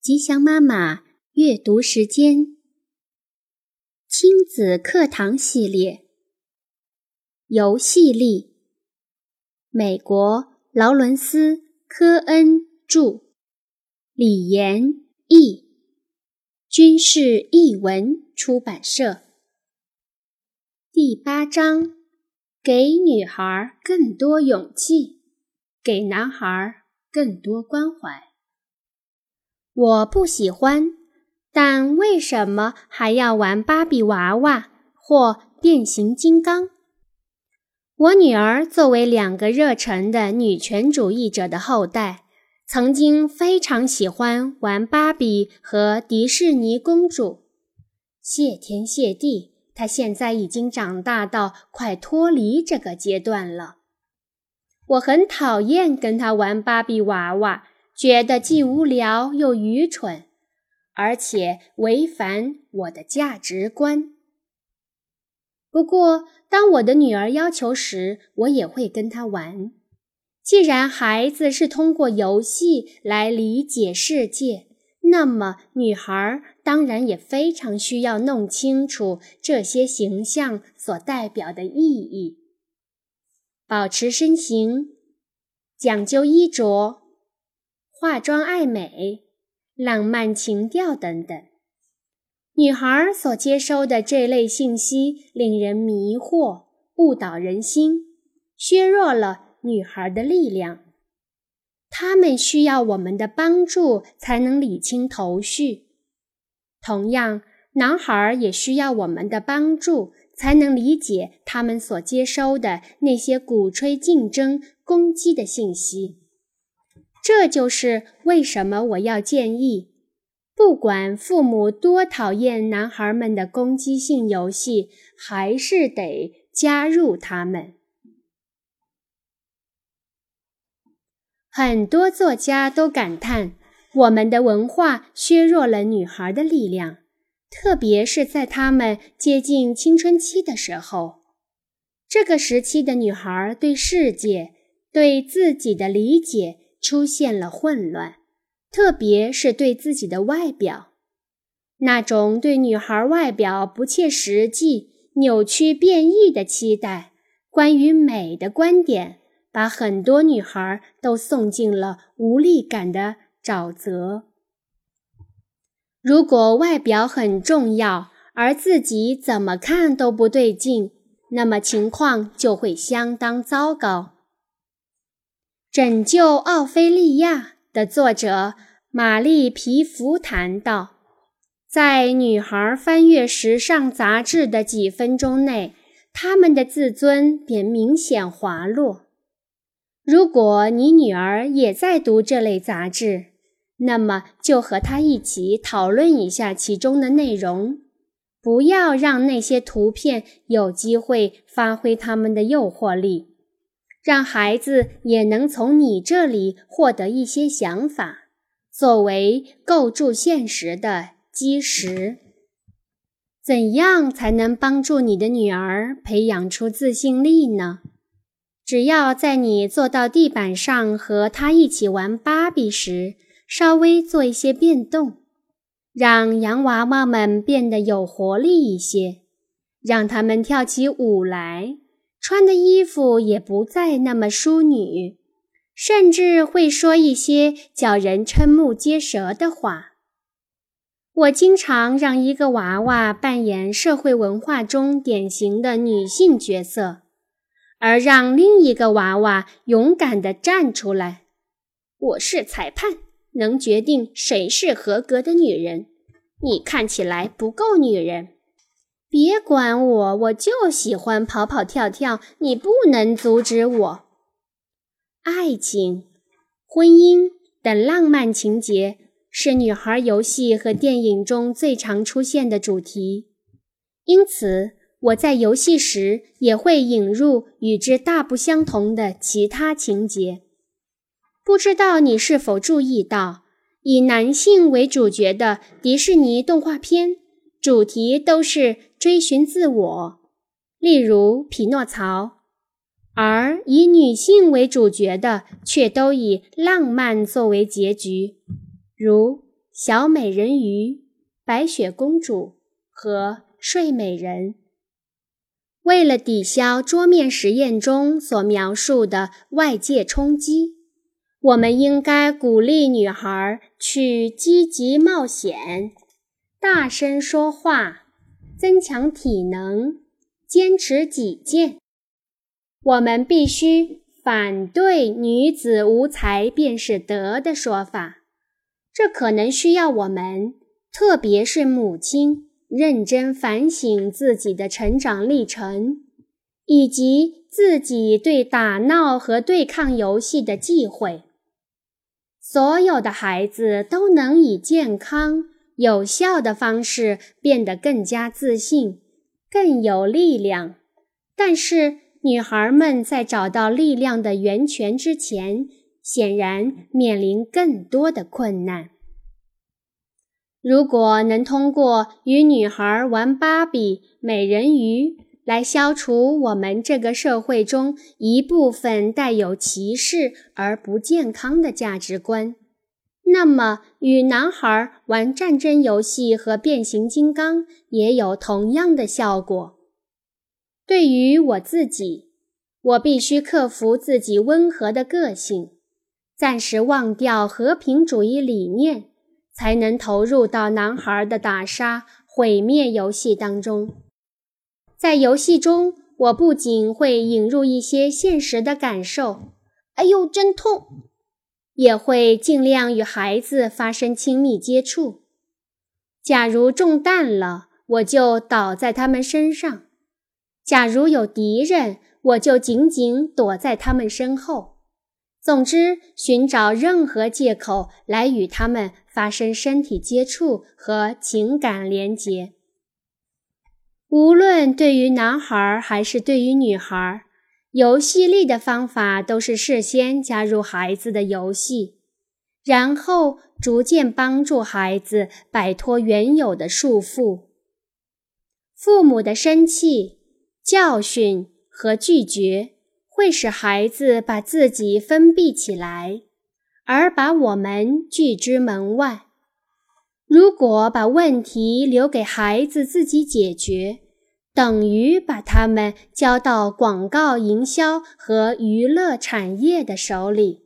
吉祥妈妈阅读时间，亲子课堂系列，游戏力。美国劳伦斯·科恩著，李延译，军事译文出版社。第八章：给女孩更多勇气，给男孩更多关怀。我不喜欢，但为什么还要玩芭比娃娃或变形金刚？我女儿作为两个热忱的女权主义者的后代，曾经非常喜欢玩芭比和迪士尼公主。谢天谢地，她现在已经长大到快脱离这个阶段了。我很讨厌跟她玩芭比娃娃。觉得既无聊又愚蠢，而且违反我的价值观。不过，当我的女儿要求时，我也会跟她玩。既然孩子是通过游戏来理解世界，那么女孩当然也非常需要弄清楚这些形象所代表的意义。保持身形，讲究衣着。化妆爱美、浪漫情调等等，女孩所接收的这类信息令人迷惑、误导人心，削弱了女孩的力量。她们需要我们的帮助才能理清头绪。同样，男孩也需要我们的帮助才能理解他们所接收的那些鼓吹竞争、攻击的信息。这就是为什么我要建议，不管父母多讨厌男孩们的攻击性游戏，还是得加入他们。很多作家都感叹，我们的文化削弱了女孩的力量，特别是在她们接近青春期的时候。这个时期的女孩对世界、对自己的理解。出现了混乱，特别是对自己的外表，那种对女孩外表不切实际、扭曲变异的期待，关于美的观点，把很多女孩都送进了无力感的沼泽。如果外表很重要，而自己怎么看都不对劲，那么情况就会相当糟糕。拯救奥菲利亚的作者玛丽皮弗谈到，在女孩翻阅时尚杂志的几分钟内，她们的自尊便明显滑落。如果你女儿也在读这类杂志，那么就和她一起讨论一下其中的内容，不要让那些图片有机会发挥他们的诱惑力。让孩子也能从你这里获得一些想法，作为构筑现实的基石。怎样才能帮助你的女儿培养出自信力呢？只要在你坐到地板上和她一起玩芭比时，稍微做一些变动，让洋娃娃们变得有活力一些，让他们跳起舞来。穿的衣服也不再那么淑女，甚至会说一些叫人瞠目结舌的话。我经常让一个娃娃扮演社会文化中典型的女性角色，而让另一个娃娃勇敢地站出来。我是裁判，能决定谁是合格的女人。你看起来不够女人。别管我，我就喜欢跑跑跳跳。你不能阻止我。爱情、婚姻等浪漫情节是女孩游戏和电影中最常出现的主题，因此我在游戏时也会引入与之大不相同的其他情节。不知道你是否注意到，以男性为主角的迪士尼动画片主题都是。追寻自我，例如匹诺曹，而以女性为主角的却都以浪漫作为结局，如小美人鱼、白雪公主和睡美人。为了抵消桌面实验中所描述的外界冲击，我们应该鼓励女孩去积极冒险、大声说话、增强体能、坚持己见。我们必须反对“女子无才便是德”的说法。这可能需要我们，特别是母亲，认真反省自己的成长历程，以及自己对打闹和对抗游戏的忌讳。所有的孩子都能以健康、有效的方式变得更加自信、更有力量。但是，女孩们在找到力量的源泉之前，显然面临更多的困难。如果能通过与女孩玩芭比、美人鱼来消除我们这个社会中一部分带有歧视而不健康的价值观，那么与男孩玩战争游戏和变形金刚也有同样的效果。对于我自己，我必须克服自己温和的个性。暂时忘掉和平主义理念，才能投入到男孩的打杀毁灭游戏当中。在游戏中，我不仅会引入一些现实的感受，哎呦，真痛，也会尽量与孩子发生亲密接触。假如中弹了，我就倒在他们身上；假如有敌人，我就紧紧躲在他们身后。总之，寻找任何借口来与他们发生身体接触和情感连结。无论对于男孩还是对于女孩，游戏力的方法都是事先加入孩子的游戏，然后逐渐帮助孩子摆脱原有的束缚。父母的生气、教训和拒绝。会使孩子把自己封闭起来，而把我们拒之门外。如果把问题留给孩子自己解决，等于把他们交到广告营销和娱乐产业的手里，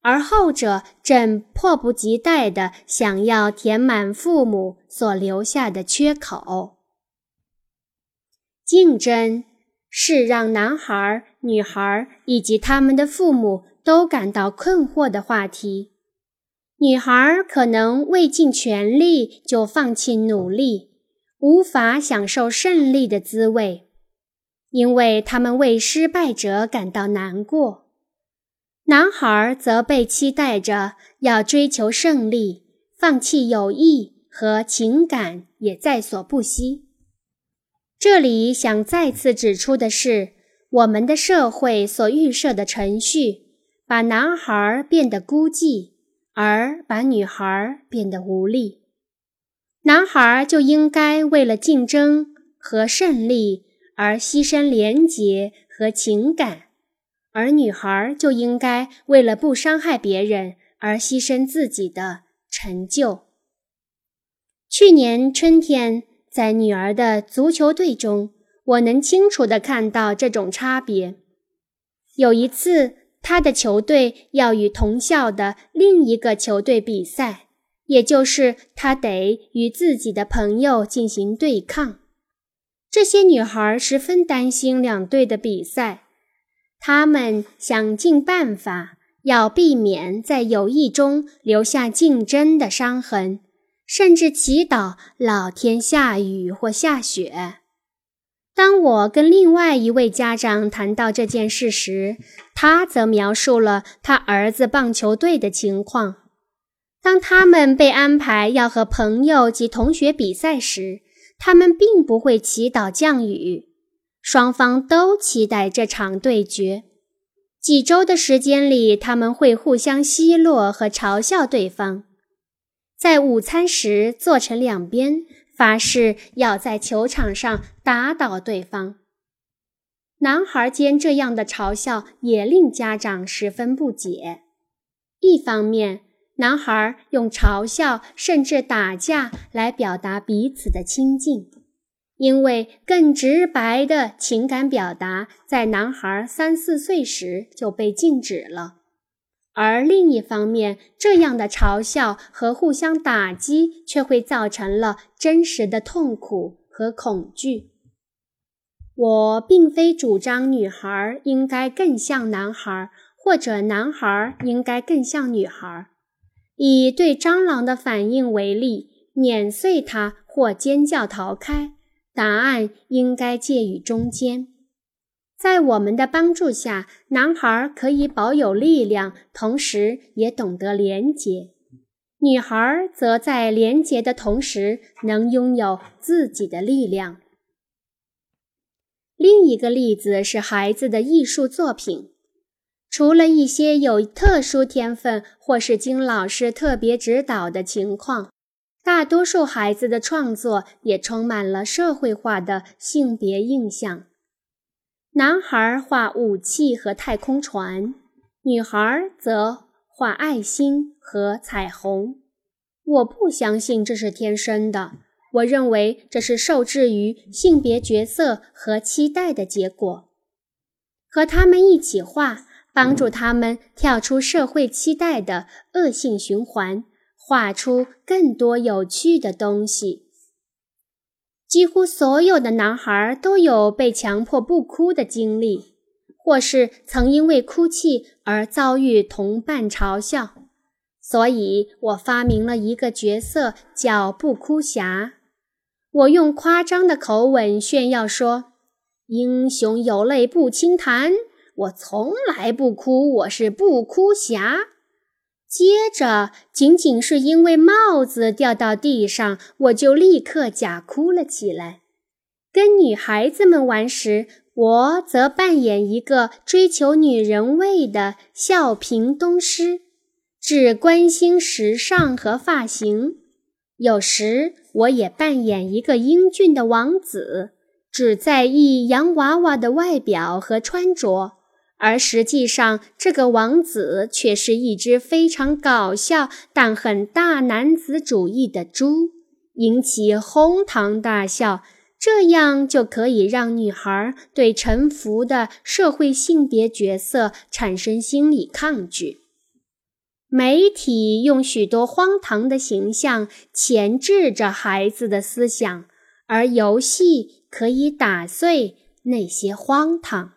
而后者正迫不及待地想要填满父母所留下的缺口。竞争。是让男孩、女孩以及他们的父母都感到困惑的话题。女孩可能未尽全力就放弃努力，无法享受胜利的滋味，因为他们为失败者感到难过。男孩则被期待着要追求胜利，放弃友谊和情感也在所不惜。这里想再次指出的是，我们的社会所预设的程序，把男孩变得孤寂，而把女孩变得无力。男孩就应该为了竞争和胜利而牺牲廉洁和情感，而女孩就应该为了不伤害别人而牺牲自己的成就。去年春天。在女儿的足球队中，我能清楚地看到这种差别。有一次，她的球队要与同校的另一个球队比赛，也就是他得与自己的朋友进行对抗。这些女孩十分担心两队的比赛，她们想尽办法要避免在友谊中留下竞争的伤痕。甚至祈祷老天下雨或下雪。当我跟另外一位家长谈到这件事时，他则描述了他儿子棒球队的情况。当他们被安排要和朋友及同学比赛时，他们并不会祈祷降雨，双方都期待这场对决。几周的时间里，他们会互相奚落和嘲笑对方。在午餐时坐成两边，发誓要在球场上打倒对方。男孩间这样的嘲笑也令家长十分不解。一方面，男孩用嘲笑甚至打架来表达彼此的亲近，因为更直白的情感表达在男孩三四岁时就被禁止了。而另一方面，这样的嘲笑和互相打击却会造成了真实的痛苦和恐惧。我并非主张女孩应该更像男孩，或者男孩应该更像女孩。以对蟑螂的反应为例，碾碎它或尖叫逃开，答案应该介于中间。在我们的帮助下，男孩可以保有力量，同时也懂得廉洁；女孩则在廉洁的同时能拥有自己的力量。另一个例子是孩子的艺术作品。除了一些有特殊天分或是经老师特别指导的情况，大多数孩子的创作也充满了社会化的性别印象。男孩画武器和太空船，女孩则画爱心和彩虹。我不相信这是天生的，我认为这是受制于性别角色和期待的结果。和他们一起画。帮助他们跳出社会期待的恶性循环，画出更多有趣的东西。几乎所有的男孩都有被强迫不哭的经历，或是曾因为哭泣而遭遇同伴嘲笑。所以我发明了一个角色，叫“不哭侠”。我用夸张的口吻炫耀说：“英雄有泪不轻弹。”我从来不哭，我是不哭侠。接着，仅仅是因为帽子掉到地上，我就立刻假哭了起来。跟女孩子们玩时，我则扮演一个追求女人味的笑贫东施，只关心时尚和发型；有时，我也扮演一个英俊的王子，只在意洋娃娃的外表和穿着。而实际上，这个王子却是一只非常搞笑但很大男子主义的猪，引起哄堂大笑。这样就可以让女孩对臣服的社会性别角色产生心理抗拒。媒体用许多荒唐的形象钳制着孩子的思想，而游戏可以打碎那些荒唐。